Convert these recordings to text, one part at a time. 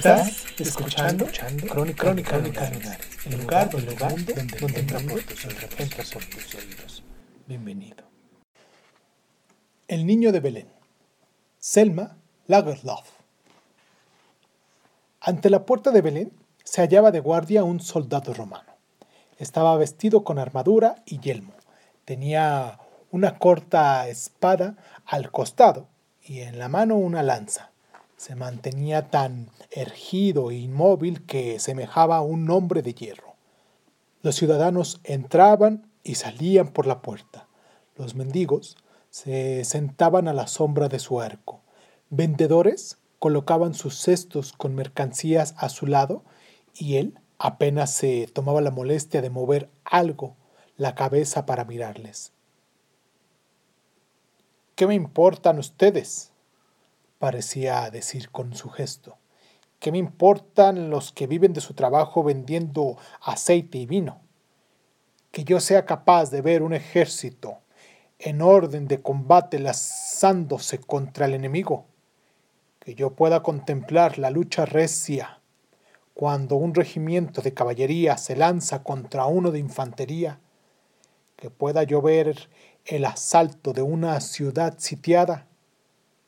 Estás escuchando, Crónica, Crónica, el lugar, el lugar donde, donde entra por tus oídos, entra por tus oídos. Bienvenido. El niño de Belén. Selma Lagerlof. Ante la puerta de Belén se hallaba de guardia un soldado romano. Estaba vestido con armadura y yelmo. Tenía una corta espada al costado y en la mano una lanza. Se mantenía tan erguido e inmóvil que semejaba a un hombre de hierro. Los ciudadanos entraban y salían por la puerta. Los mendigos se sentaban a la sombra de su arco. Vendedores colocaban sus cestos con mercancías a su lado y él apenas se tomaba la molestia de mover algo la cabeza para mirarles. ¿Qué me importan ustedes? Parecía decir con su gesto. ¿Qué me importan los que viven de su trabajo vendiendo aceite y vino? Que yo sea capaz de ver un ejército en orden de combate lanzándose contra el enemigo. Que yo pueda contemplar la lucha recia cuando un regimiento de caballería se lanza contra uno de infantería. Que pueda yo ver el asalto de una ciudad sitiada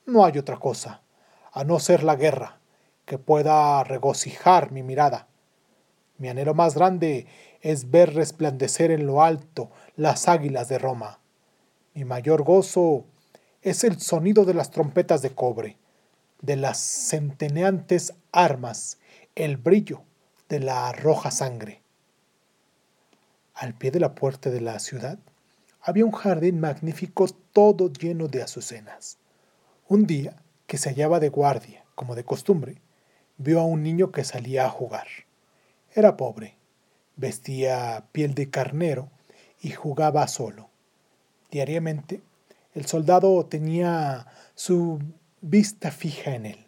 no hay otra cosa, a no ser la guerra, que pueda regocijar mi mirada. Mi anhelo más grande es ver resplandecer en lo alto las águilas de Roma. Mi mayor gozo es el sonido de las trompetas de cobre, de las centeneantes armas, el brillo de la roja sangre. Al pie de la puerta de la ciudad había un jardín magnífico todo lleno de azucenas. Un día, que se hallaba de guardia, como de costumbre, vio a un niño que salía a jugar. Era pobre, vestía piel de carnero y jugaba solo. Diariamente, el soldado tenía su vista fija en él.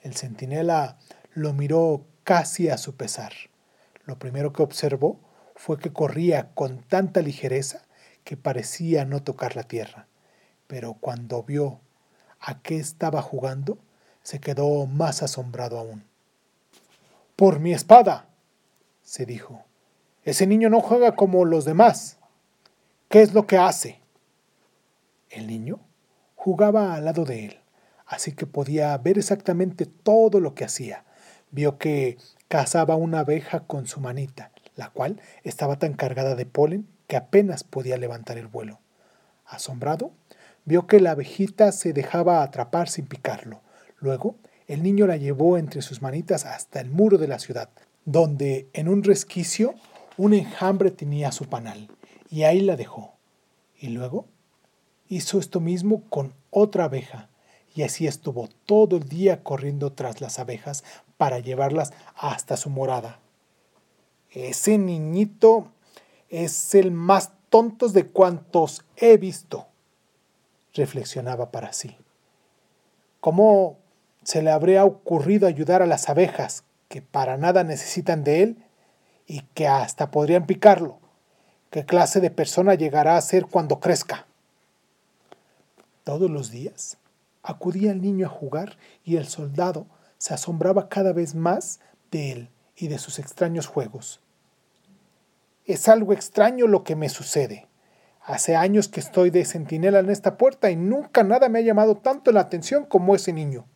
El centinela lo miró casi a su pesar. Lo primero que observó fue que corría con tanta ligereza que parecía no tocar la tierra. Pero cuando vio a qué estaba jugando, se quedó más asombrado aún. Por mi espada, se dijo. Ese niño no juega como los demás. ¿Qué es lo que hace? El niño jugaba al lado de él, así que podía ver exactamente todo lo que hacía. Vio que cazaba una abeja con su manita, la cual estaba tan cargada de polen que apenas podía levantar el vuelo. Asombrado, Vio que la abejita se dejaba atrapar sin picarlo. Luego, el niño la llevó entre sus manitas hasta el muro de la ciudad, donde en un resquicio un enjambre tenía su panal, y ahí la dejó. Y luego hizo esto mismo con otra abeja, y así estuvo todo el día corriendo tras las abejas para llevarlas hasta su morada. Ese niñito es el más tonto de cuantos he visto, reflexionaba para sí. ¿Cómo se le habría ocurrido ayudar a las abejas, que para nada necesitan de él y que hasta podrían picarlo? ¿Qué clase de persona llegará a ser cuando crezca? Todos los días acudía el niño a jugar y el soldado se asombraba cada vez más de él y de sus extraños juegos. Es algo extraño lo que me sucede, Hace años que estoy de centinela en esta puerta y nunca nada me ha llamado tanto la atención como ese niño,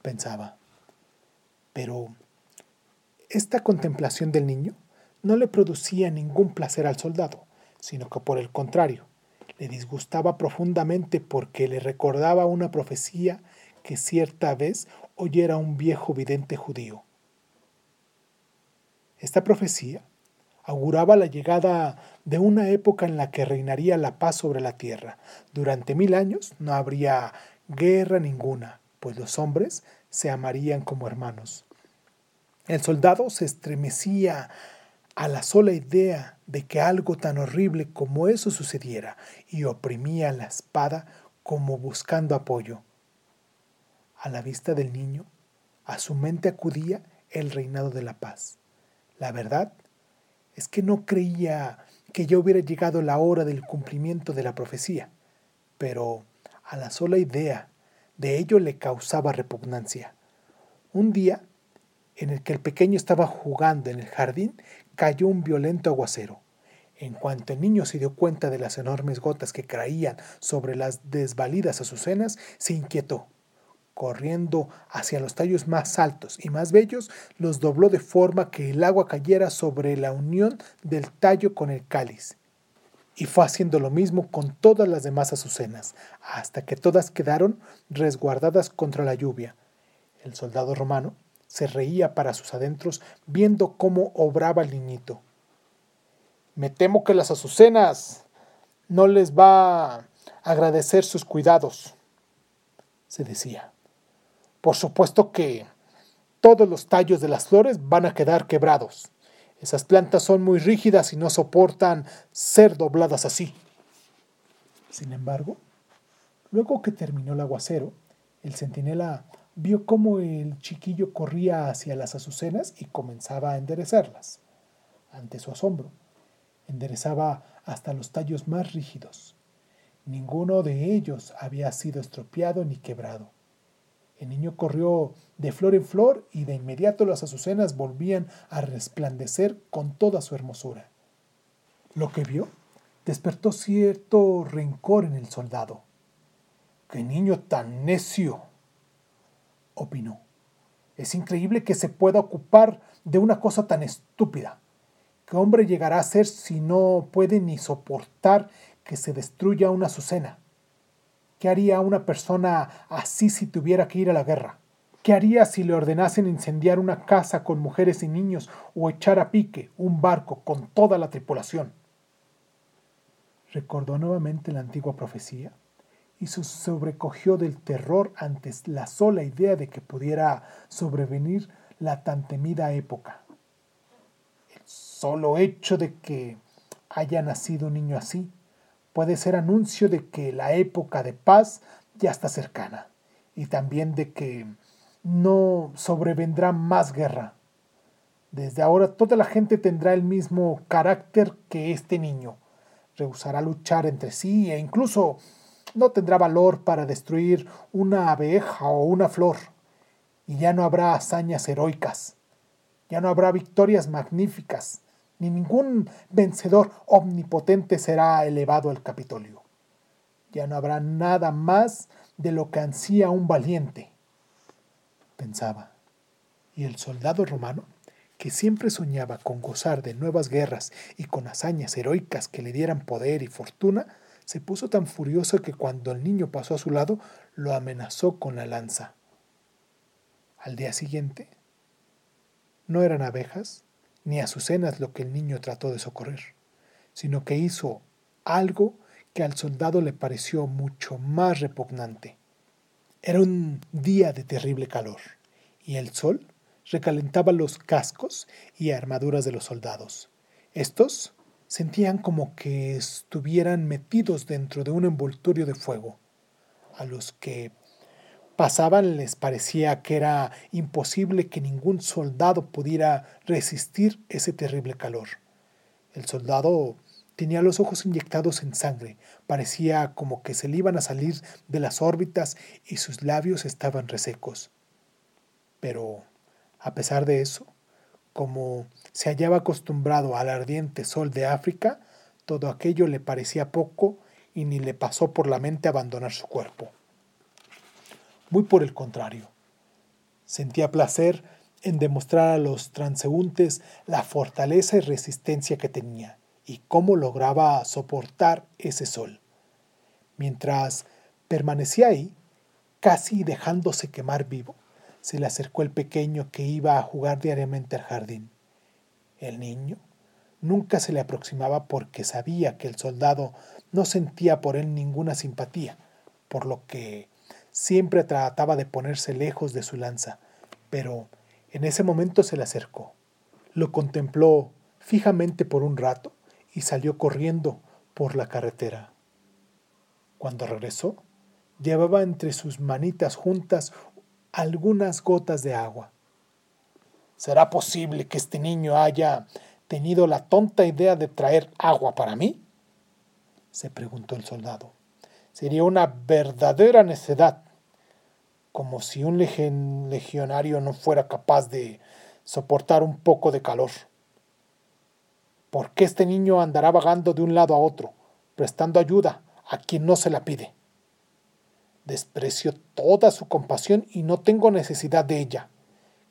pensaba. Pero esta contemplación del niño no le producía ningún placer al soldado, sino que por el contrario, le disgustaba profundamente porque le recordaba una profecía que cierta vez oyera un viejo vidente judío. Esta profecía Auguraba la llegada de una época en la que reinaría la paz sobre la tierra. Durante mil años no habría guerra ninguna, pues los hombres se amarían como hermanos. El soldado se estremecía a la sola idea de que algo tan horrible como eso sucediera y oprimía la espada como buscando apoyo. A la vista del niño, a su mente acudía el reinado de la paz. La verdad es que no creía que ya hubiera llegado la hora del cumplimiento de la profecía, pero a la sola idea de ello le causaba repugnancia. Un día, en el que el pequeño estaba jugando en el jardín, cayó un violento aguacero. En cuanto el niño se dio cuenta de las enormes gotas que caían sobre las desvalidas azucenas, se inquietó corriendo hacia los tallos más altos y más bellos, los dobló de forma que el agua cayera sobre la unión del tallo con el cáliz. Y fue haciendo lo mismo con todas las demás azucenas, hasta que todas quedaron resguardadas contra la lluvia. El soldado romano se reía para sus adentros viendo cómo obraba el niñito. Me temo que las azucenas no les va a agradecer sus cuidados, se decía. Por supuesto que todos los tallos de las flores van a quedar quebrados. Esas plantas son muy rígidas y no soportan ser dobladas así. Sin embargo, luego que terminó el aguacero, el centinela vio cómo el chiquillo corría hacia las azucenas y comenzaba a enderezarlas. Ante su asombro, enderezaba hasta los tallos más rígidos. Ninguno de ellos había sido estropeado ni quebrado. El niño corrió de flor en flor y de inmediato las azucenas volvían a resplandecer con toda su hermosura. Lo que vio despertó cierto rencor en el soldado. ¡Qué niño tan necio! opinó. Es increíble que se pueda ocupar de una cosa tan estúpida. ¿Qué hombre llegará a ser si no puede ni soportar que se destruya una azucena? ¿Qué haría una persona así si tuviera que ir a la guerra? ¿Qué haría si le ordenasen incendiar una casa con mujeres y niños o echar a pique un barco con toda la tripulación? Recordó nuevamente la antigua profecía y se sobrecogió del terror ante la sola idea de que pudiera sobrevenir la tan temida época. El solo hecho de que haya nacido un niño así puede ser anuncio de que la época de paz ya está cercana y también de que no sobrevendrá más guerra. Desde ahora toda la gente tendrá el mismo carácter que este niño. Rehusará luchar entre sí e incluso no tendrá valor para destruir una abeja o una flor. Y ya no habrá hazañas heroicas. Ya no habrá victorias magníficas ni ningún vencedor omnipotente será elevado al Capitolio. Ya no habrá nada más de lo que ansía un valiente, pensaba. Y el soldado romano, que siempre soñaba con gozar de nuevas guerras y con hazañas heroicas que le dieran poder y fortuna, se puso tan furioso que cuando el niño pasó a su lado, lo amenazó con la lanza. Al día siguiente, no eran abejas, ni azucenas lo que el niño trató de socorrer, sino que hizo algo que al soldado le pareció mucho más repugnante. Era un día de terrible calor, y el sol recalentaba los cascos y armaduras de los soldados. Estos sentían como que estuvieran metidos dentro de un envoltorio de fuego, a los que pasaban les parecía que era imposible que ningún soldado pudiera resistir ese terrible calor. El soldado tenía los ojos inyectados en sangre, parecía como que se le iban a salir de las órbitas y sus labios estaban resecos. Pero, a pesar de eso, como se hallaba acostumbrado al ardiente sol de África, todo aquello le parecía poco y ni le pasó por la mente abandonar su cuerpo. Muy por el contrario. Sentía placer en demostrar a los transeúntes la fortaleza y resistencia que tenía y cómo lograba soportar ese sol. Mientras permanecía ahí, casi dejándose quemar vivo, se le acercó el pequeño que iba a jugar diariamente al jardín. El niño nunca se le aproximaba porque sabía que el soldado no sentía por él ninguna simpatía, por lo que siempre trataba de ponerse lejos de su lanza, pero en ese momento se le acercó. Lo contempló fijamente por un rato y salió corriendo por la carretera. Cuando regresó, llevaba entre sus manitas juntas algunas gotas de agua. ¿Será posible que este niño haya tenido la tonta idea de traer agua para mí? se preguntó el soldado. Sería una verdadera necedad, como si un legionario no fuera capaz de soportar un poco de calor. ¿Por qué este niño andará vagando de un lado a otro, prestando ayuda a quien no se la pide? Desprecio toda su compasión y no tengo necesidad de ella.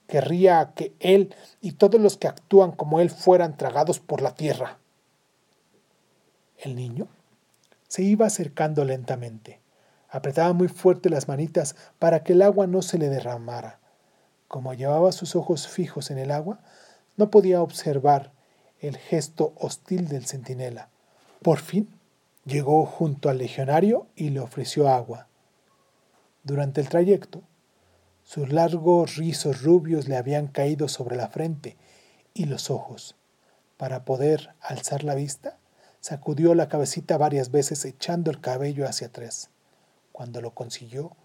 Querría que él y todos los que actúan como él fueran tragados por la tierra. El niño se iba acercando lentamente. Apretaba muy fuerte las manitas para que el agua no se le derramara. Como llevaba sus ojos fijos en el agua, no podía observar el gesto hostil del centinela. Por fin llegó junto al legionario y le ofreció agua. Durante el trayecto, sus largos rizos rubios le habían caído sobre la frente y los ojos. Para poder alzar la vista, sacudió la cabecita varias veces echando el cabello hacia atrás. Cuando lo consiguió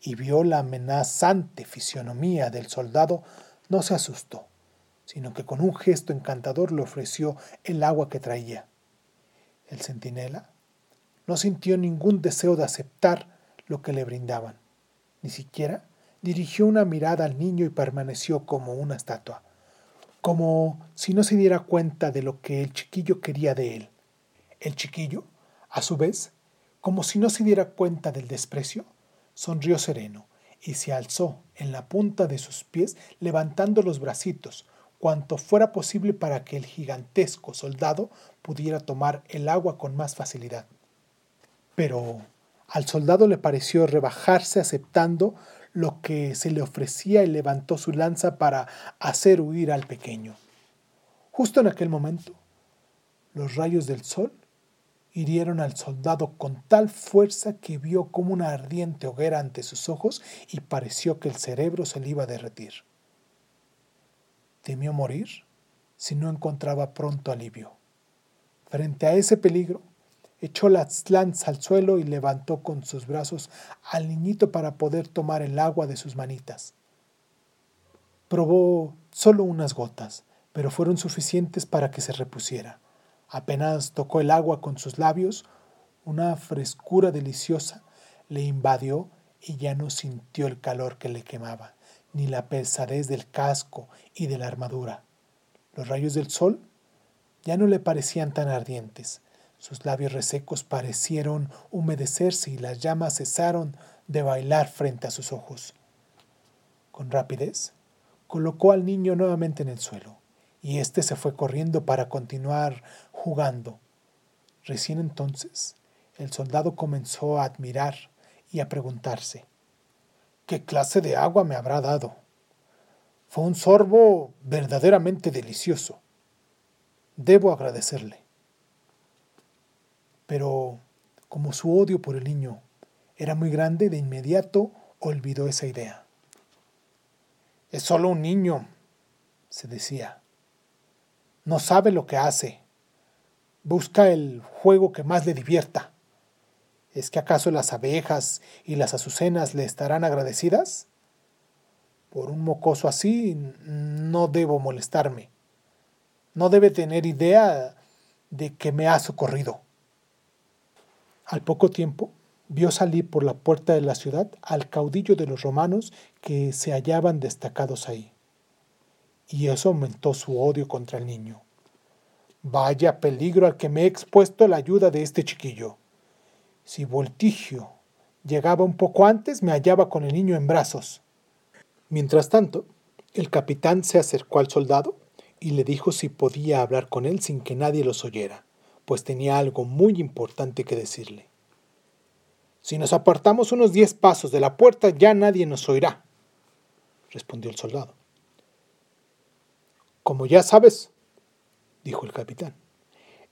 y vio la amenazante fisionomía del soldado, no se asustó sino que con un gesto encantador le ofreció el agua que traía. El centinela no sintió ningún deseo de aceptar lo que le brindaban. Ni siquiera dirigió una mirada al niño y permaneció como una estatua, como si no se diera cuenta de lo que el chiquillo quería de él. El chiquillo, a su vez, como si no se diera cuenta del desprecio, sonrió sereno y se alzó en la punta de sus pies levantando los bracitos, cuanto fuera posible para que el gigantesco soldado pudiera tomar el agua con más facilidad. Pero al soldado le pareció rebajarse aceptando lo que se le ofrecía y levantó su lanza para hacer huir al pequeño. Justo en aquel momento, los rayos del sol hirieron al soldado con tal fuerza que vio como una ardiente hoguera ante sus ojos y pareció que el cerebro se le iba a derretir. Temió morir si no encontraba pronto alivio. Frente a ese peligro, echó la lanza al suelo y levantó con sus brazos al niñito para poder tomar el agua de sus manitas. Probó solo unas gotas, pero fueron suficientes para que se repusiera. Apenas tocó el agua con sus labios, una frescura deliciosa le invadió y ya no sintió el calor que le quemaba ni la pesadez del casco y de la armadura. Los rayos del sol ya no le parecían tan ardientes. Sus labios resecos parecieron humedecerse y las llamas cesaron de bailar frente a sus ojos. Con rapidez, colocó al niño nuevamente en el suelo, y éste se fue corriendo para continuar jugando. Recién entonces, el soldado comenzó a admirar y a preguntarse, ¿Qué clase de agua me habrá dado? Fue un sorbo verdaderamente delicioso. Debo agradecerle. Pero como su odio por el niño era muy grande, de inmediato olvidó esa idea. Es solo un niño, se decía. No sabe lo que hace. Busca el juego que más le divierta. ¿Es que acaso las abejas y las azucenas le estarán agradecidas? Por un mocoso así no debo molestarme. No debe tener idea de que me ha socorrido. Al poco tiempo vio salir por la puerta de la ciudad al caudillo de los romanos que se hallaban destacados ahí. Y eso aumentó su odio contra el niño. Vaya peligro al que me he expuesto la ayuda de este chiquillo. Si Voltigio llegaba un poco antes, me hallaba con el niño en brazos. Mientras tanto, el capitán se acercó al soldado y le dijo si podía hablar con él sin que nadie los oyera, pues tenía algo muy importante que decirle. Si nos apartamos unos diez pasos de la puerta, ya nadie nos oirá, respondió el soldado. Como ya sabes, dijo el capitán.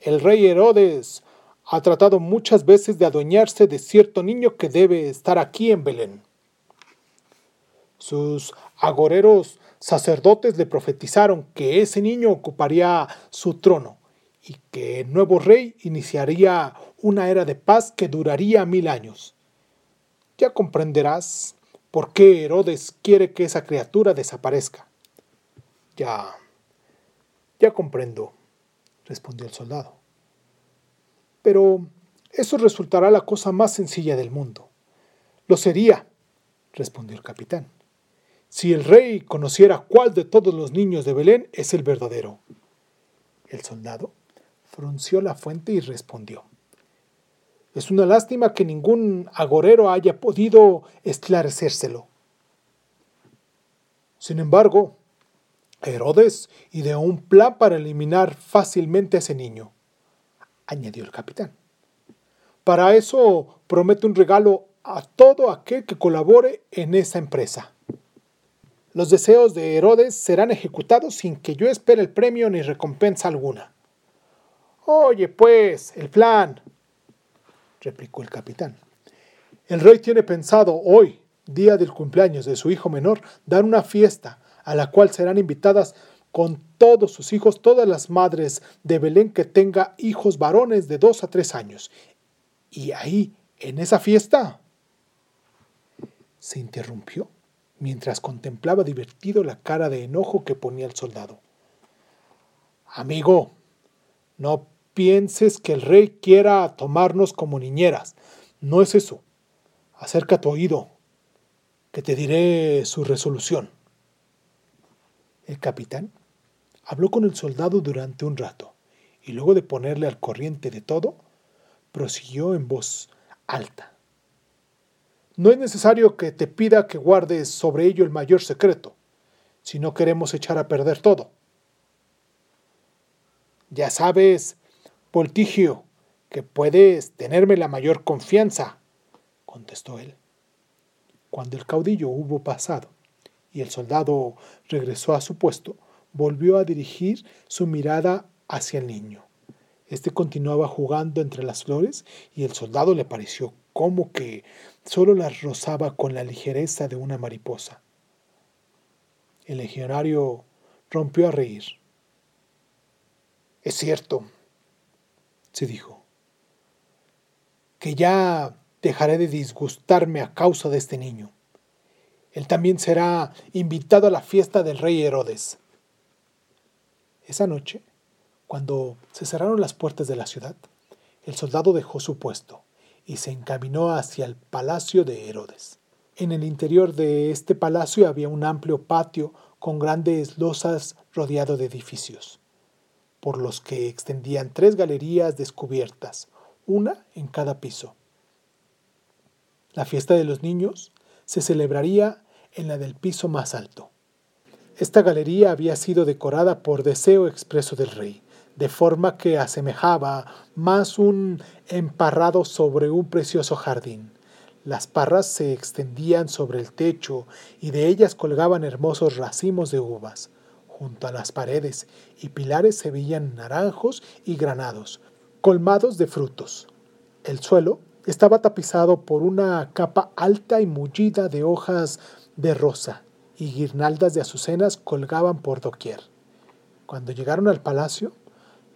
El rey Herodes ha tratado muchas veces de adueñarse de cierto niño que debe estar aquí en Belén. Sus agoreros sacerdotes le profetizaron que ese niño ocuparía su trono y que el nuevo rey iniciaría una era de paz que duraría mil años. Ya comprenderás por qué Herodes quiere que esa criatura desaparezca. Ya, ya comprendo, respondió el soldado. Pero eso resultará la cosa más sencilla del mundo. Lo sería, respondió el capitán, si el rey conociera cuál de todos los niños de Belén es el verdadero. El soldado frunció la fuente y respondió. Es una lástima que ningún agorero haya podido esclarecérselo. Sin embargo, Herodes ideó un plan para eliminar fácilmente a ese niño, añadió el capitán. Para eso promete un regalo a todo aquel que colabore en esa empresa. Los deseos de Herodes serán ejecutados sin que yo espere el premio ni recompensa alguna. Oye, pues, el plan, replicó el capitán. El rey tiene pensado hoy, día del cumpleaños de su hijo menor, dar una fiesta a la cual serán invitadas con todos sus hijos todas las madres de Belén que tenga hijos varones de dos a tres años. Y ahí, en esa fiesta, se interrumpió mientras contemplaba divertido la cara de enojo que ponía el soldado. Amigo, no pienses que el rey quiera tomarnos como niñeras. No es eso. Acerca tu oído, que te diré su resolución. El capitán habló con el soldado durante un rato y luego de ponerle al corriente de todo, prosiguió en voz alta. No es necesario que te pida que guardes sobre ello el mayor secreto, si no queremos echar a perder todo. Ya sabes, Poltigio, que puedes tenerme la mayor confianza, contestó él. Cuando el caudillo hubo pasado, y el soldado regresó a su puesto, volvió a dirigir su mirada hacia el niño. Este continuaba jugando entre las flores y el soldado le pareció como que solo las rozaba con la ligereza de una mariposa. El legionario rompió a reír. Es cierto, se dijo, que ya dejaré de disgustarme a causa de este niño. Él también será invitado a la fiesta del rey Herodes. Esa noche, cuando se cerraron las puertas de la ciudad, el soldado dejó su puesto y se encaminó hacia el palacio de Herodes. En el interior de este palacio había un amplio patio con grandes losas rodeado de edificios, por los que extendían tres galerías descubiertas, una en cada piso. La fiesta de los niños se celebraría en la del piso más alto. Esta galería había sido decorada por deseo expreso del rey, de forma que asemejaba más un emparrado sobre un precioso jardín. Las parras se extendían sobre el techo y de ellas colgaban hermosos racimos de uvas. Junto a las paredes y pilares se veían naranjos y granados, colmados de frutos. El suelo estaba tapizado por una capa alta y mullida de hojas de rosa, y guirnaldas de azucenas colgaban por doquier. Cuando llegaron al palacio,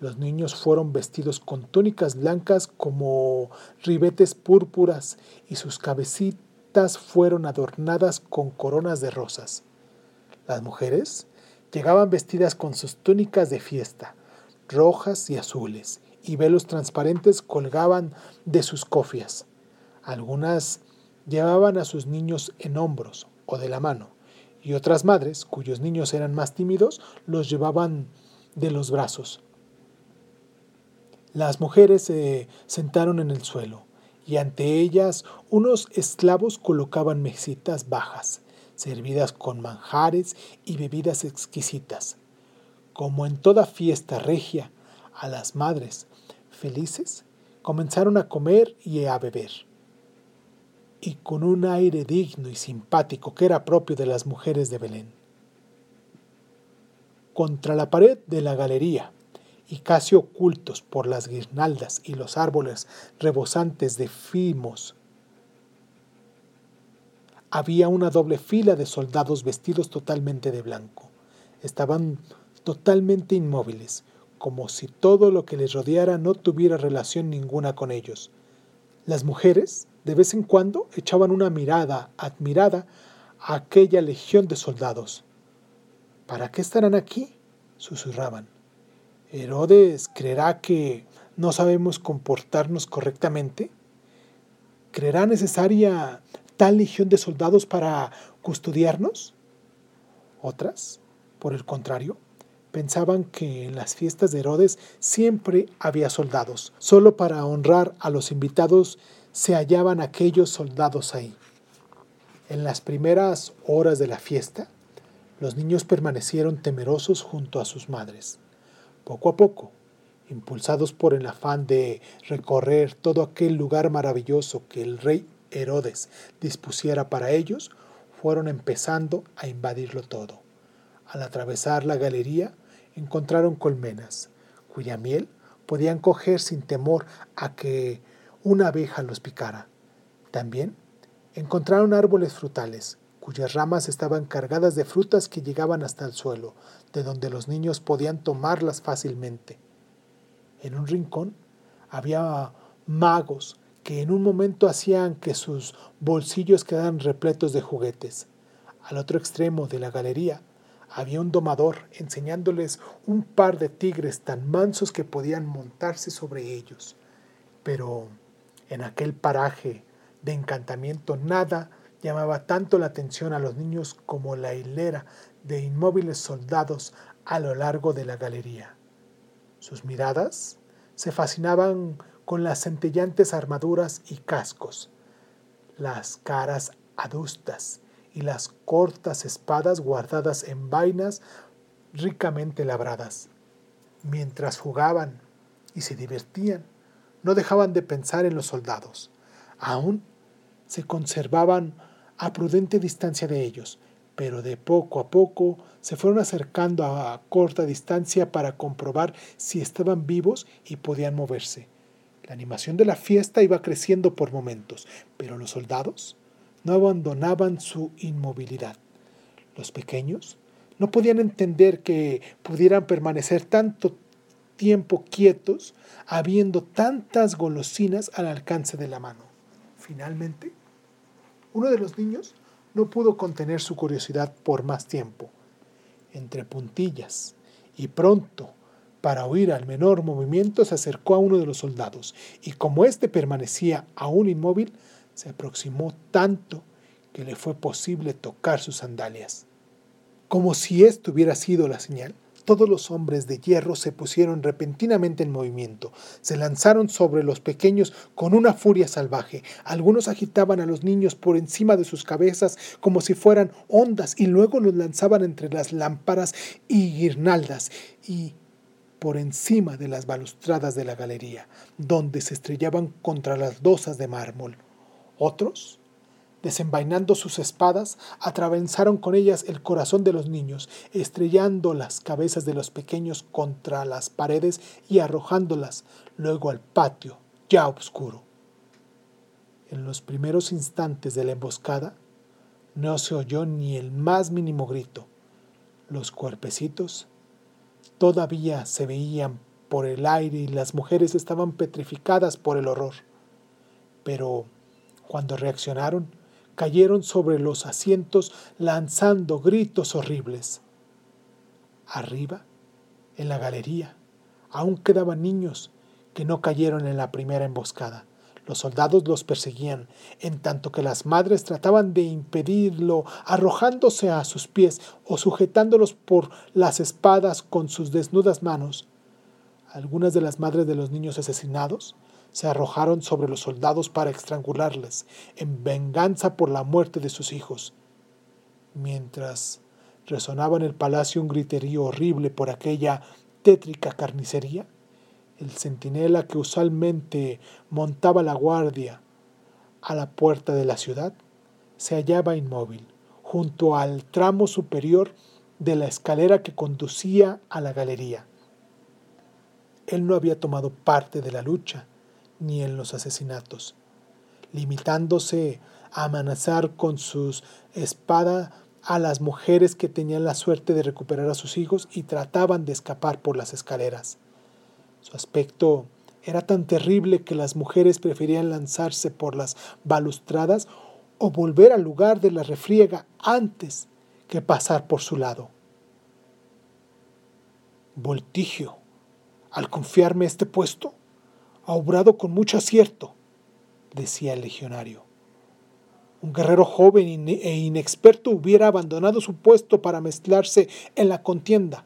los niños fueron vestidos con túnicas blancas como ribetes púrpuras y sus cabecitas fueron adornadas con coronas de rosas. Las mujeres llegaban vestidas con sus túnicas de fiesta, rojas y azules, y velos transparentes colgaban de sus cofias. Algunas llevaban a sus niños en hombros o de la mano, y otras madres, cuyos niños eran más tímidos, los llevaban de los brazos. Las mujeres se sentaron en el suelo, y ante ellas unos esclavos colocaban mesitas bajas, servidas con manjares y bebidas exquisitas. Como en toda fiesta regia, a las madres felices comenzaron a comer y a beber. Y con un aire digno y simpático que era propio de las mujeres de Belén. Contra la pared de la galería y casi ocultos por las guirnaldas y los árboles rebosantes de fimos, había una doble fila de soldados vestidos totalmente de blanco. Estaban totalmente inmóviles, como si todo lo que les rodeara no tuviera relación ninguna con ellos. Las mujeres, de vez en cuando, echaban una mirada admirada a aquella legión de soldados. ¿Para qué estarán aquí? susurraban. Herodes creerá que no sabemos comportarnos correctamente. ¿Creerá necesaria tal legión de soldados para custodiarnos? Otras, por el contrario, pensaban que en las fiestas de Herodes siempre había soldados. Solo para honrar a los invitados se hallaban aquellos soldados ahí. En las primeras horas de la fiesta, los niños permanecieron temerosos junto a sus madres. Poco a poco, impulsados por el afán de recorrer todo aquel lugar maravilloso que el rey Herodes dispusiera para ellos, fueron empezando a invadirlo todo. Al atravesar la galería, encontraron colmenas, cuya miel podían coger sin temor a que una abeja los picara. También encontraron árboles frutales, cuyas ramas estaban cargadas de frutas que llegaban hasta el suelo, de donde los niños podían tomarlas fácilmente. En un rincón había magos que en un momento hacían que sus bolsillos quedaran repletos de juguetes. Al otro extremo de la galería había un domador enseñándoles un par de tigres tan mansos que podían montarse sobre ellos. Pero en aquel paraje de encantamiento nada llamaba tanto la atención a los niños como la hilera de inmóviles soldados a lo largo de la galería. Sus miradas se fascinaban con las centellantes armaduras y cascos, las caras adustas y las cortas espadas guardadas en vainas ricamente labradas. Mientras jugaban y se divertían, no dejaban de pensar en los soldados. Aún se conservaban a prudente distancia de ellos, pero de poco a poco se fueron acercando a corta distancia para comprobar si estaban vivos y podían moverse. La animación de la fiesta iba creciendo por momentos, pero los soldados no abandonaban su inmovilidad. Los pequeños no podían entender que pudieran permanecer tanto tiempo quietos habiendo tantas golosinas al alcance de la mano. Finalmente, uno de los niños no pudo contener su curiosidad por más tiempo. Entre puntillas y pronto, para oír al menor movimiento, se acercó a uno de los soldados y como éste permanecía aún inmóvil, se aproximó tanto que le fue posible tocar sus sandalias. Como si esto hubiera sido la señal, todos los hombres de hierro se pusieron repentinamente en movimiento, se lanzaron sobre los pequeños con una furia salvaje. Algunos agitaban a los niños por encima de sus cabezas como si fueran ondas y luego los lanzaban entre las lámparas y guirnaldas y por encima de las balustradas de la galería, donde se estrellaban contra las dosas de mármol. Otros, desenvainando sus espadas, atravesaron con ellas el corazón de los niños, estrellando las cabezas de los pequeños contra las paredes y arrojándolas luego al patio, ya oscuro. En los primeros instantes de la emboscada, no se oyó ni el más mínimo grito. Los cuerpecitos todavía se veían por el aire y las mujeres estaban petrificadas por el horror. Pero cuando reaccionaron, cayeron sobre los asientos lanzando gritos horribles. Arriba, en la galería, aún quedaban niños que no cayeron en la primera emboscada. Los soldados los perseguían, en tanto que las madres trataban de impedirlo, arrojándose a sus pies o sujetándolos por las espadas con sus desnudas manos. Algunas de las madres de los niños asesinados se arrojaron sobre los soldados para estrangularles, en venganza por la muerte de sus hijos. Mientras resonaba en el palacio un griterío horrible por aquella tétrica carnicería, el centinela que usualmente montaba la guardia a la puerta de la ciudad se hallaba inmóvil, junto al tramo superior de la escalera que conducía a la galería. él no había tomado parte de la lucha ni en los asesinatos, limitándose a amenazar con sus espadas a las mujeres que tenían la suerte de recuperar a sus hijos y trataban de escapar por las escaleras. Su aspecto era tan terrible que las mujeres preferían lanzarse por las balustradas o volver al lugar de la refriega antes que pasar por su lado. Voltigio, al confiarme este puesto, ha obrado con mucho acierto, decía el legionario. Un guerrero joven e inexperto hubiera abandonado su puesto para mezclarse en la contienda.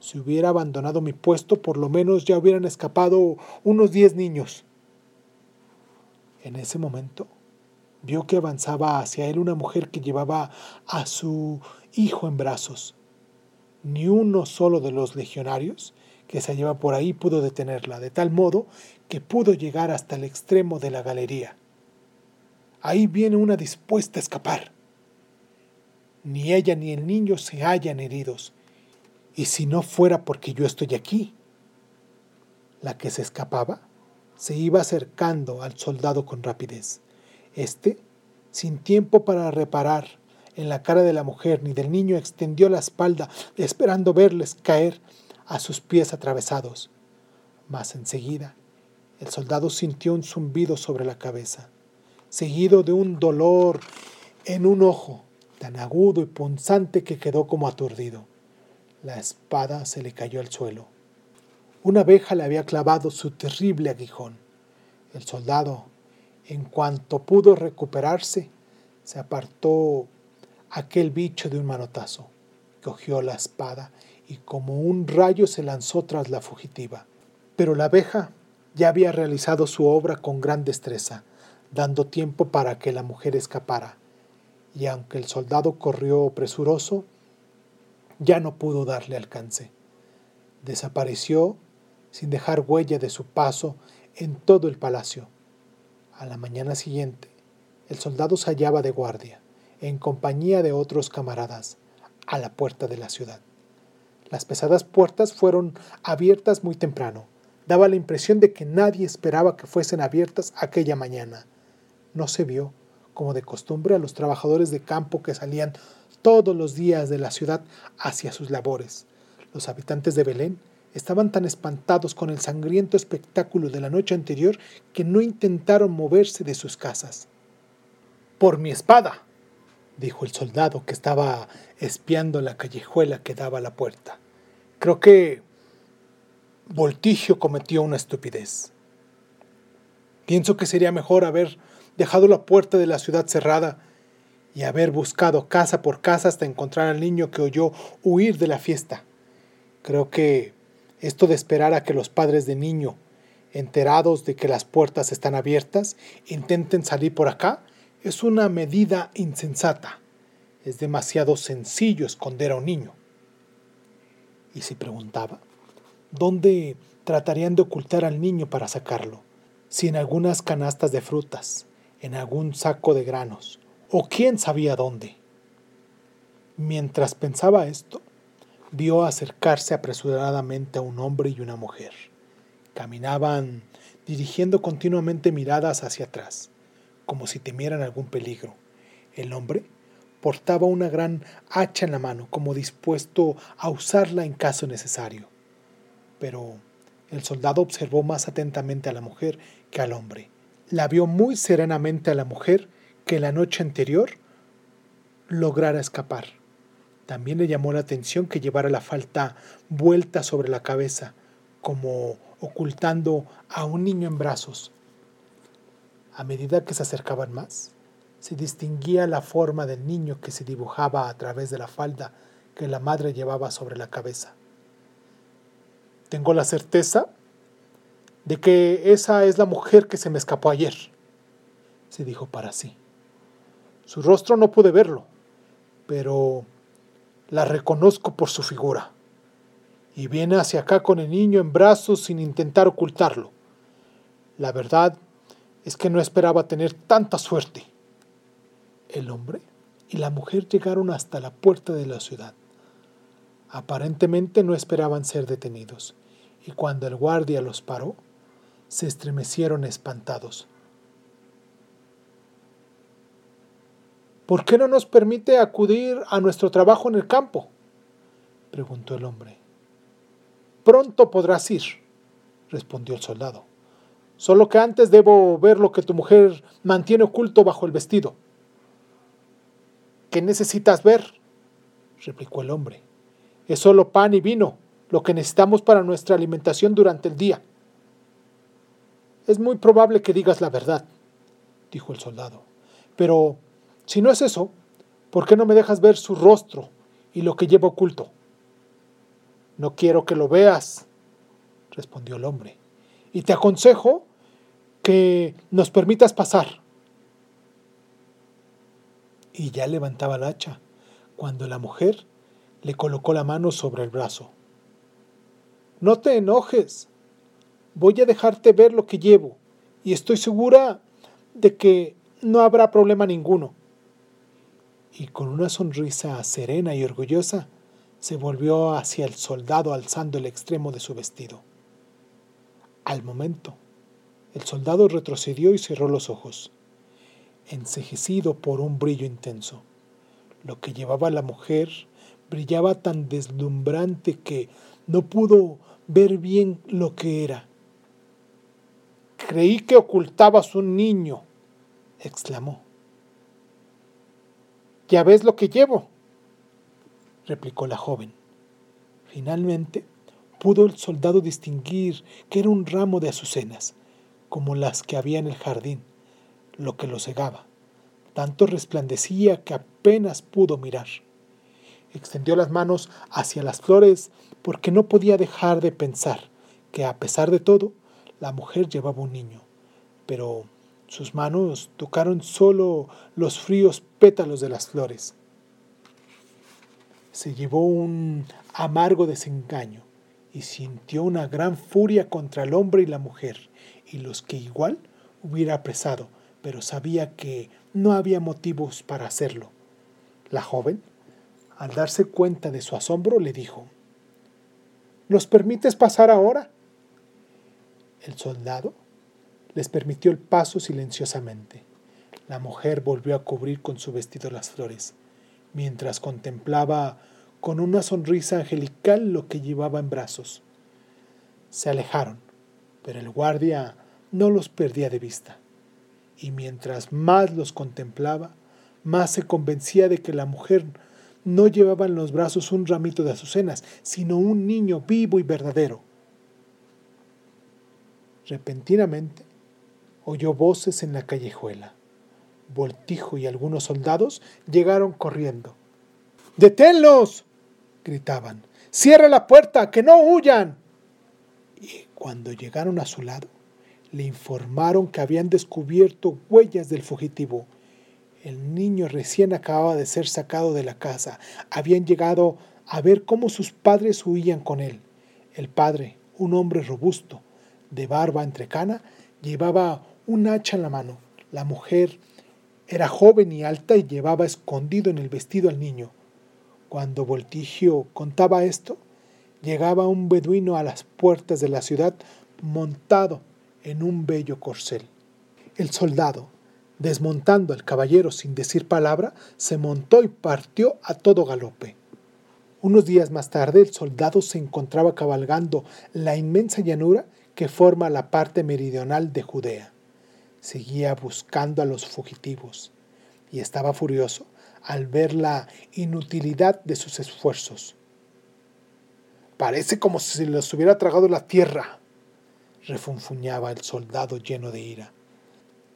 Si hubiera abandonado mi puesto, por lo menos ya hubieran escapado unos diez niños. En ese momento, vio que avanzaba hacia él una mujer que llevaba a su hijo en brazos. Ni uno solo de los legionarios que se hallaba por ahí pudo detenerla, de tal modo que pudo llegar hasta el extremo de la galería. Ahí viene una dispuesta a escapar. Ni ella ni el niño se hallan heridos. Y si no fuera porque yo estoy aquí. La que se escapaba se iba acercando al soldado con rapidez. Este, sin tiempo para reparar en la cara de la mujer ni del niño, extendió la espalda esperando verles caer a sus pies atravesados. Mas enseguida el soldado sintió un zumbido sobre la cabeza, seguido de un dolor en un ojo tan agudo y punzante que quedó como aturdido. La espada se le cayó al suelo. Una abeja le había clavado su terrible aguijón. El soldado, en cuanto pudo recuperarse, se apartó aquel bicho de un manotazo, cogió la espada y como un rayo se lanzó tras la fugitiva. Pero la abeja ya había realizado su obra con gran destreza, dando tiempo para que la mujer escapara, y aunque el soldado corrió presuroso, ya no pudo darle alcance. Desapareció sin dejar huella de su paso en todo el palacio. A la mañana siguiente, el soldado se hallaba de guardia, en compañía de otros camaradas, a la puerta de la ciudad. Las pesadas puertas fueron abiertas muy temprano. Daba la impresión de que nadie esperaba que fuesen abiertas aquella mañana. No se vio, como de costumbre, a los trabajadores de campo que salían todos los días de la ciudad hacia sus labores. Los habitantes de Belén estaban tan espantados con el sangriento espectáculo de la noche anterior que no intentaron moverse de sus casas. Por mi espada, dijo el soldado que estaba espiando la callejuela que daba a la puerta. Creo que Voltigio cometió una estupidez. Pienso que sería mejor haber dejado la puerta de la ciudad cerrada y haber buscado casa por casa hasta encontrar al niño que oyó huir de la fiesta. Creo que esto de esperar a que los padres de niño, enterados de que las puertas están abiertas, intenten salir por acá, es una medida insensata. Es demasiado sencillo esconder a un niño. Y si preguntaba, ¿dónde tratarían de ocultar al niño para sacarlo? Si en algunas canastas de frutas, en algún saco de granos, o quién sabía dónde. Mientras pensaba esto, vio acercarse apresuradamente a un hombre y una mujer. Caminaban dirigiendo continuamente miradas hacia atrás como si temieran algún peligro. El hombre portaba una gran hacha en la mano, como dispuesto a usarla en caso necesario. Pero el soldado observó más atentamente a la mujer que al hombre. La vio muy serenamente a la mujer que la noche anterior lograra escapar. También le llamó la atención que llevara la falta vuelta sobre la cabeza, como ocultando a un niño en brazos. A medida que se acercaban más, se distinguía la forma del niño que se dibujaba a través de la falda que la madre llevaba sobre la cabeza. Tengo la certeza de que esa es la mujer que se me escapó ayer, se dijo para sí. Su rostro no pude verlo, pero la reconozco por su figura. Y viene hacia acá con el niño en brazos sin intentar ocultarlo. La verdad es que no esperaba tener tanta suerte. El hombre y la mujer llegaron hasta la puerta de la ciudad. Aparentemente no esperaban ser detenidos. y cuando el guardia los paró, se estremecieron espantados. ¿Por qué no nos permite acudir a nuestro trabajo en el campo? preguntó el hombre. Pronto podrás ir, respondió el soldado. Solo que antes debo ver lo que tu mujer mantiene oculto bajo el vestido. ¿Qué necesitas ver? replicó el hombre. Es solo pan y vino, lo que necesitamos para nuestra alimentación durante el día. Es muy probable que digas la verdad, dijo el soldado. Pero, si no es eso, ¿por qué no me dejas ver su rostro y lo que lleva oculto? No quiero que lo veas, respondió el hombre, y te aconsejo que nos permitas pasar. Y ya levantaba el hacha cuando la mujer le colocó la mano sobre el brazo. No te enojes, voy a dejarte ver lo que llevo y estoy segura de que no habrá problema ninguno. Y con una sonrisa serena y orgullosa, se volvió hacia el soldado alzando el extremo de su vestido. Al momento, el soldado retrocedió y cerró los ojos, encejecido por un brillo intenso. Lo que llevaba la mujer brillaba tan deslumbrante que no pudo ver bien lo que era. Creí que ocultabas un niño, exclamó. Ya ves lo que llevo, replicó la joven. Finalmente pudo el soldado distinguir que era un ramo de azucenas, como las que había en el jardín, lo que lo cegaba. Tanto resplandecía que apenas pudo mirar. Extendió las manos hacia las flores porque no podía dejar de pensar que a pesar de todo, la mujer llevaba un niño, pero sus manos tocaron solo los fríos pétalos de las flores. Se llevó un amargo desengaño y sintió una gran furia contra el hombre y la mujer y los que igual hubiera apresado, pero sabía que no había motivos para hacerlo. La joven, al darse cuenta de su asombro, le dijo, ¿Nos permites pasar ahora? El soldado les permitió el paso silenciosamente. La mujer volvió a cubrir con su vestido las flores, mientras contemplaba con una sonrisa angelical lo que llevaba en brazos. Se alejaron, pero el guardia no los perdía de vista, y mientras más los contemplaba, más se convencía de que la mujer no llevaba en los brazos un ramito de azucenas, sino un niño vivo y verdadero. Repentinamente oyó voces en la callejuela. Voltijo y algunos soldados llegaron corriendo. ¡Deténlos! gritaban. ¡Cierra la puerta! ¡Que no huyan! Y cuando llegaron a su lado, le informaron que habían descubierto huellas del fugitivo el niño recién acababa de ser sacado de la casa. Habían llegado a ver cómo sus padres huían con él. El padre, un hombre robusto, de barba entrecana, llevaba un hacha en la mano. La mujer era joven y alta y llevaba escondido en el vestido al niño. Cuando Voltigio contaba esto, llegaba un beduino a las puertas de la ciudad montado en un bello corcel. El soldado, Desmontando al caballero sin decir palabra, se montó y partió a todo galope. Unos días más tarde el soldado se encontraba cabalgando la inmensa llanura que forma la parte meridional de Judea. Seguía buscando a los fugitivos y estaba furioso al ver la inutilidad de sus esfuerzos. Parece como si los hubiera tragado la tierra, refunfuñaba el soldado lleno de ira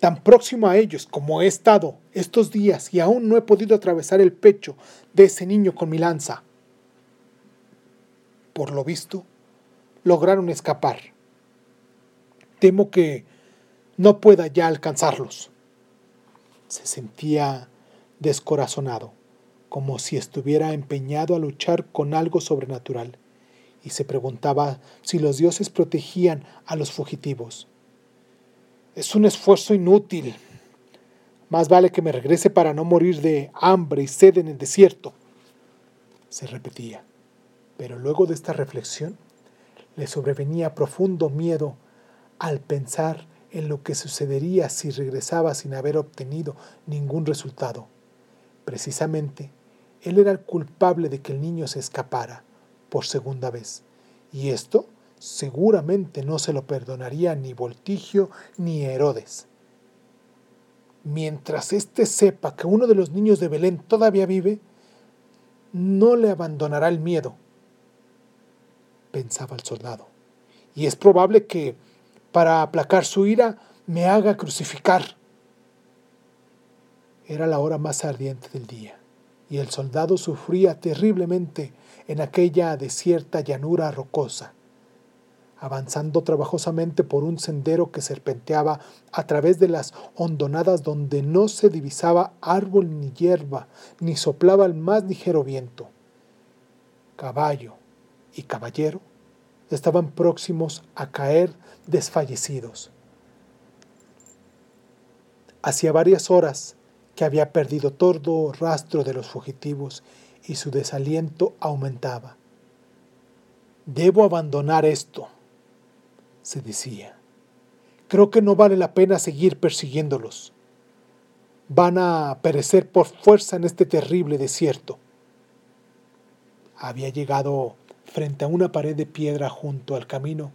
tan próximo a ellos como he estado estos días y aún no he podido atravesar el pecho de ese niño con mi lanza. Por lo visto, lograron escapar. Temo que no pueda ya alcanzarlos. Se sentía descorazonado, como si estuviera empeñado a luchar con algo sobrenatural, y se preguntaba si los dioses protegían a los fugitivos. Es un esfuerzo inútil. Más vale que me regrese para no morir de hambre y sed en el desierto. Se repetía. Pero luego de esta reflexión, Le sobrevenía profundo miedo al pensar en lo que sucedería si regresaba sin haber obtenido ningún resultado. Precisamente, él era el culpable de que el niño se escapara por segunda vez, y esto seguramente no se lo perdonaría ni Voltigio ni Herodes. Mientras éste sepa que uno de los niños de Belén todavía vive, no le abandonará el miedo, pensaba el soldado. Y es probable que, para aplacar su ira, me haga crucificar. Era la hora más ardiente del día, y el soldado sufría terriblemente en aquella desierta llanura rocosa avanzando trabajosamente por un sendero que serpenteaba a través de las hondonadas donde no se divisaba árbol ni hierba, ni soplaba el más ligero viento. Caballo y caballero estaban próximos a caer desfallecidos. Hacía varias horas que había perdido todo rastro de los fugitivos y su desaliento aumentaba. Debo abandonar esto, se decía. Creo que no vale la pena seguir persiguiéndolos. Van a perecer por fuerza en este terrible desierto. Había llegado frente a una pared de piedra junto al camino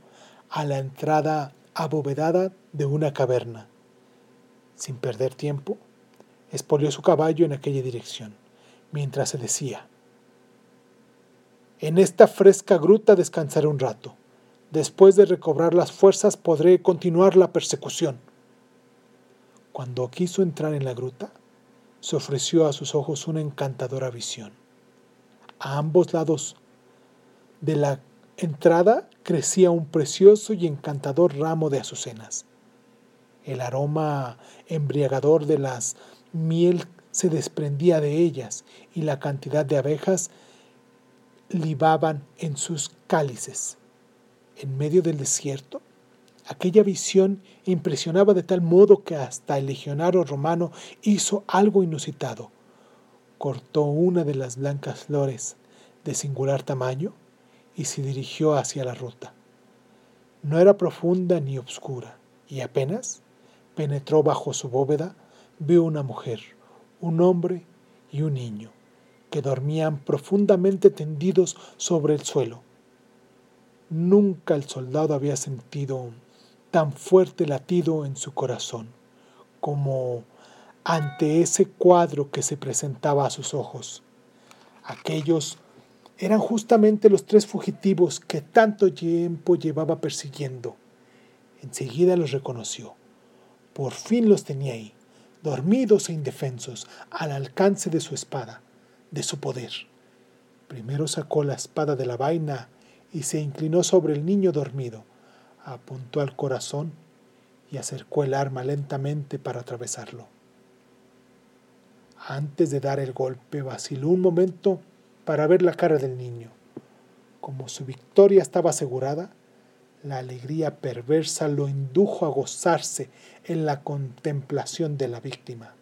a la entrada abovedada de una caverna. Sin perder tiempo, espolió su caballo en aquella dirección, mientras se decía, En esta fresca gruta descansaré un rato. Después de recobrar las fuerzas podré continuar la persecución. Cuando quiso entrar en la gruta, se ofreció a sus ojos una encantadora visión. A ambos lados de la entrada crecía un precioso y encantador ramo de azucenas. El aroma embriagador de las miel se desprendía de ellas y la cantidad de abejas libaban en sus cálices en medio del desierto? Aquella visión impresionaba de tal modo que hasta el legionario romano hizo algo inusitado. Cortó una de las blancas flores de singular tamaño y se dirigió hacia la ruta. No era profunda ni obscura, y apenas penetró bajo su bóveda, vio una mujer, un hombre y un niño, que dormían profundamente tendidos sobre el suelo. Nunca el soldado había sentido tan fuerte latido en su corazón como ante ese cuadro que se presentaba a sus ojos. Aquellos eran justamente los tres fugitivos que tanto tiempo llevaba persiguiendo. Enseguida los reconoció. Por fin los tenía ahí, dormidos e indefensos, al alcance de su espada, de su poder. Primero sacó la espada de la vaina y se inclinó sobre el niño dormido, apuntó al corazón y acercó el arma lentamente para atravesarlo. Antes de dar el golpe vaciló un momento para ver la cara del niño. Como su victoria estaba asegurada, la alegría perversa lo indujo a gozarse en la contemplación de la víctima.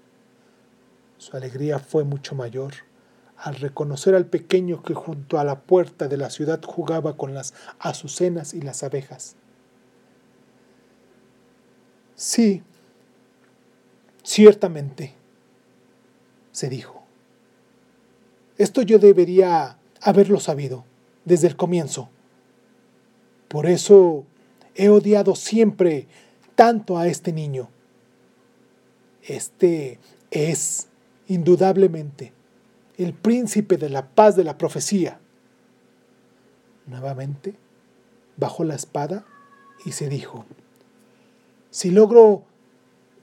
Su alegría fue mucho mayor al reconocer al pequeño que junto a la puerta de la ciudad jugaba con las azucenas y las abejas. Sí, ciertamente, se dijo. Esto yo debería haberlo sabido desde el comienzo. Por eso he odiado siempre tanto a este niño. Este es, indudablemente, el príncipe de la paz de la profecía. Nuevamente bajó la espada y se dijo, si logro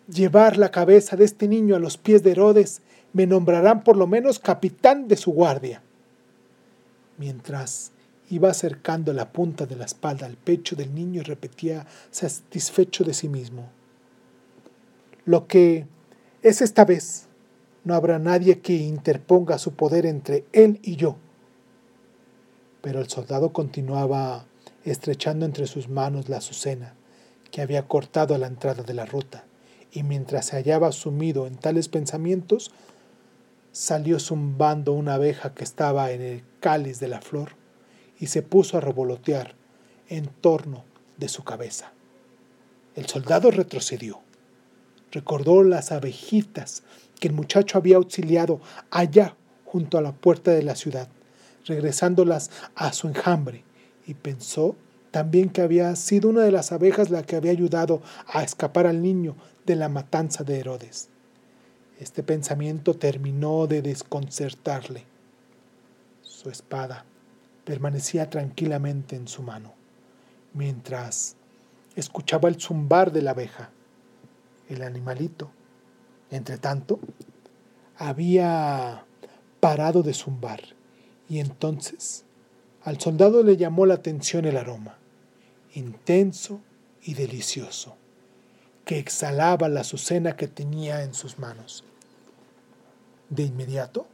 llevar la cabeza de este niño a los pies de Herodes, me nombrarán por lo menos capitán de su guardia. Mientras iba acercando la punta de la espalda al pecho del niño, repetía satisfecho de sí mismo. Lo que es esta vez no habrá nadie que interponga su poder entre él y yo. Pero el soldado continuaba estrechando entre sus manos la azucena que había cortado a la entrada de la ruta, y mientras se hallaba sumido en tales pensamientos, salió zumbando una abeja que estaba en el cáliz de la flor y se puso a revolotear en torno de su cabeza. El soldado retrocedió. Recordó las abejitas que el muchacho había auxiliado allá junto a la puerta de la ciudad, regresándolas a su enjambre, y pensó también que había sido una de las abejas la que había ayudado a escapar al niño de la matanza de Herodes. Este pensamiento terminó de desconcertarle. Su espada permanecía tranquilamente en su mano, mientras escuchaba el zumbar de la abeja. El animalito, entre tanto, había parado de zumbar y entonces al soldado le llamó la atención el aroma, intenso y delicioso, que exhalaba la azucena que tenía en sus manos. De inmediato,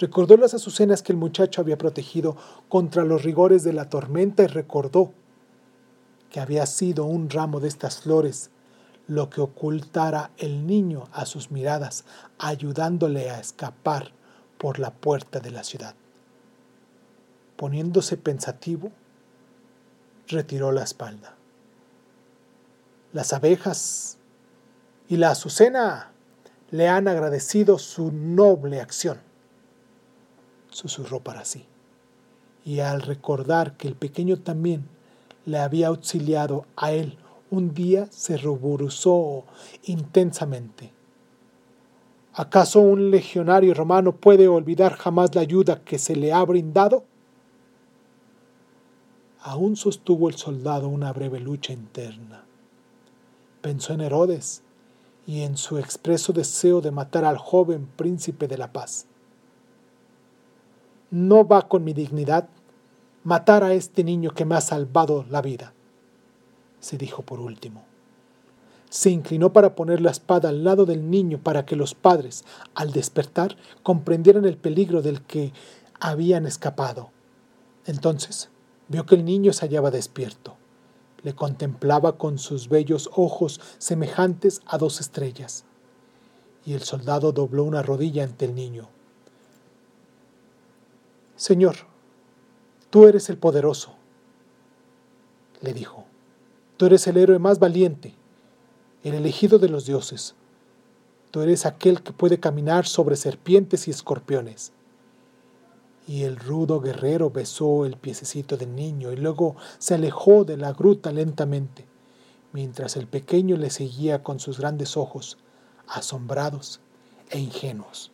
recordó las azucenas que el muchacho había protegido contra los rigores de la tormenta y recordó que había sido un ramo de estas flores lo que ocultara el niño a sus miradas, ayudándole a escapar por la puerta de la ciudad. Poniéndose pensativo, retiró la espalda. Las abejas y la azucena le han agradecido su noble acción, susurró para sí. Y al recordar que el pequeño también le había auxiliado a él un día, se ruborizó intensamente. ¿Acaso un legionario romano puede olvidar jamás la ayuda que se le ha brindado? Aún sostuvo el soldado una breve lucha interna. Pensó en Herodes y en su expreso deseo de matar al joven príncipe de la paz. No va con mi dignidad matar a este niño que me ha salvado la vida, se dijo por último. Se inclinó para poner la espada al lado del niño para que los padres, al despertar, comprendieran el peligro del que habían escapado. Entonces vio que el niño se hallaba despierto. Le contemplaba con sus bellos ojos semejantes a dos estrellas. Y el soldado dobló una rodilla ante el niño. Señor, tú eres el poderoso, le dijo. Tú eres el héroe más valiente el elegido de los dioses. Tú eres aquel que puede caminar sobre serpientes y escorpiones. Y el rudo guerrero besó el piececito del niño y luego se alejó de la gruta lentamente, mientras el pequeño le seguía con sus grandes ojos, asombrados e ingenuos.